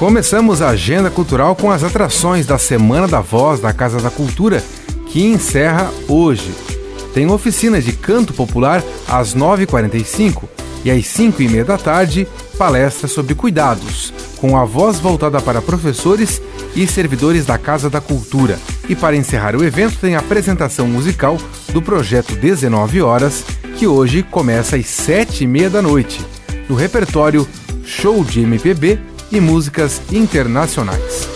Começamos a agenda cultural com as atrações da Semana da Voz da Casa da Cultura, que encerra hoje. Tem oficina de canto popular às 9h45 e às 5h30 da tarde, palestra sobre cuidados, com a voz voltada para professores e servidores da Casa da Cultura. E para encerrar o evento, tem a apresentação musical do projeto 19 Horas, que hoje começa às 7h30 da noite, no repertório Show de MPB e músicas internacionais.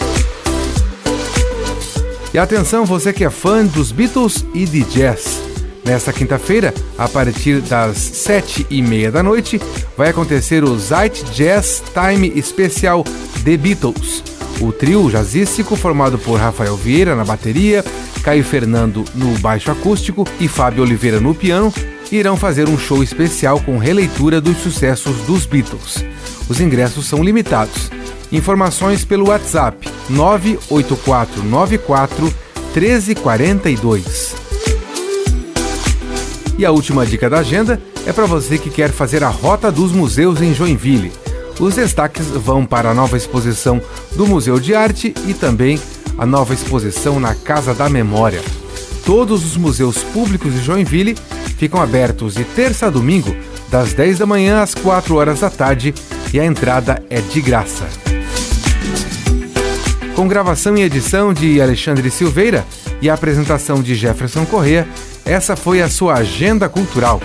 E atenção, você que é fã dos Beatles e de jazz. Nesta quinta-feira, a partir das sete e meia da noite, vai acontecer o Zeit Jazz Time Especial The Beatles. O trio jazzístico, formado por Rafael Vieira na bateria, Caio Fernando no baixo acústico e Fábio Oliveira no piano, irão fazer um show especial com releitura dos sucessos dos Beatles. Os ingressos são limitados. Informações pelo WhatsApp 98494 1342. E a última dica da agenda é para você que quer fazer a rota dos museus em Joinville. Os destaques vão para a nova exposição do Museu de Arte e também a nova exposição na Casa da Memória. Todos os museus públicos de Joinville ficam abertos de terça a domingo, das 10 da manhã às 4 horas da tarde, e a entrada é de graça. Com gravação e edição de Alexandre Silveira e apresentação de Jefferson Corrêa, essa foi a sua agenda cultural.